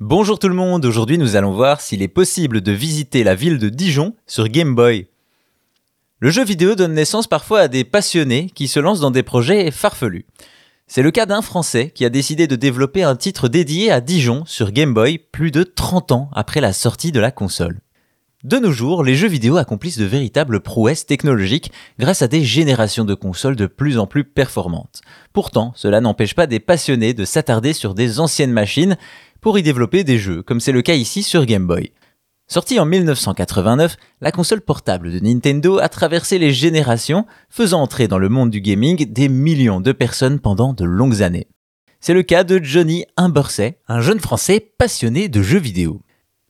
Bonjour tout le monde, aujourd'hui nous allons voir s'il est possible de visiter la ville de Dijon sur Game Boy. Le jeu vidéo donne naissance parfois à des passionnés qui se lancent dans des projets farfelus. C'est le cas d'un Français qui a décidé de développer un titre dédié à Dijon sur Game Boy plus de 30 ans après la sortie de la console. De nos jours, les jeux vidéo accomplissent de véritables prouesses technologiques grâce à des générations de consoles de plus en plus performantes. Pourtant, cela n'empêche pas des passionnés de s'attarder sur des anciennes machines pour y développer des jeux, comme c'est le cas ici sur Game Boy. Sortie en 1989, la console portable de Nintendo a traversé les générations, faisant entrer dans le monde du gaming des millions de personnes pendant de longues années. C'est le cas de Johnny Imbersay, un jeune Français passionné de jeux vidéo.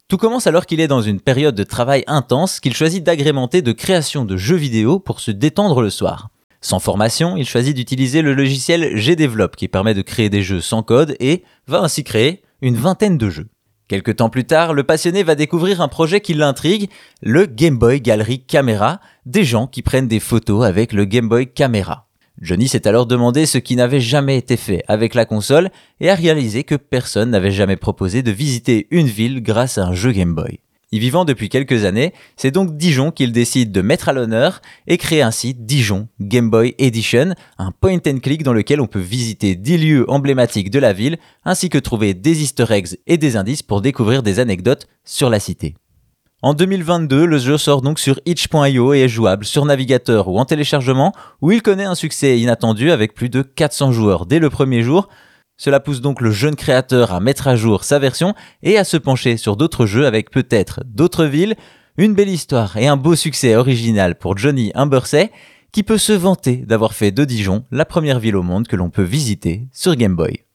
Tout commence alors qu'il est dans une période de travail intense qu'il choisit d'agrémenter de création de jeux vidéo pour se détendre le soir. Sans formation, il choisit d'utiliser le logiciel GDevelop qui permet de créer des jeux sans code et va ainsi créer une vingtaine de jeux. Quelque temps plus tard, le passionné va découvrir un projet qui l'intrigue, le Game Boy Gallery Camera, des gens qui prennent des photos avec le Game Boy Camera. Johnny s'est alors demandé ce qui n'avait jamais été fait avec la console et a réalisé que personne n'avait jamais proposé de visiter une ville grâce à un jeu Game Boy. Y vivant depuis quelques années, c'est donc Dijon qu'il décide de mettre à l'honneur et créer ainsi Dijon Game Boy Edition, un point and click dans lequel on peut visiter 10 lieux emblématiques de la ville, ainsi que trouver des easter eggs et des indices pour découvrir des anecdotes sur la cité. En 2022, le jeu sort donc sur itch.io et est jouable sur navigateur ou en téléchargement, où il connaît un succès inattendu avec plus de 400 joueurs dès le premier jour, cela pousse donc le jeune créateur à mettre à jour sa version et à se pencher sur d'autres jeux avec peut-être d'autres villes, une belle histoire et un beau succès original pour Johnny Humbersay qui peut se vanter d'avoir fait de Dijon la première ville au monde que l'on peut visiter sur Game Boy.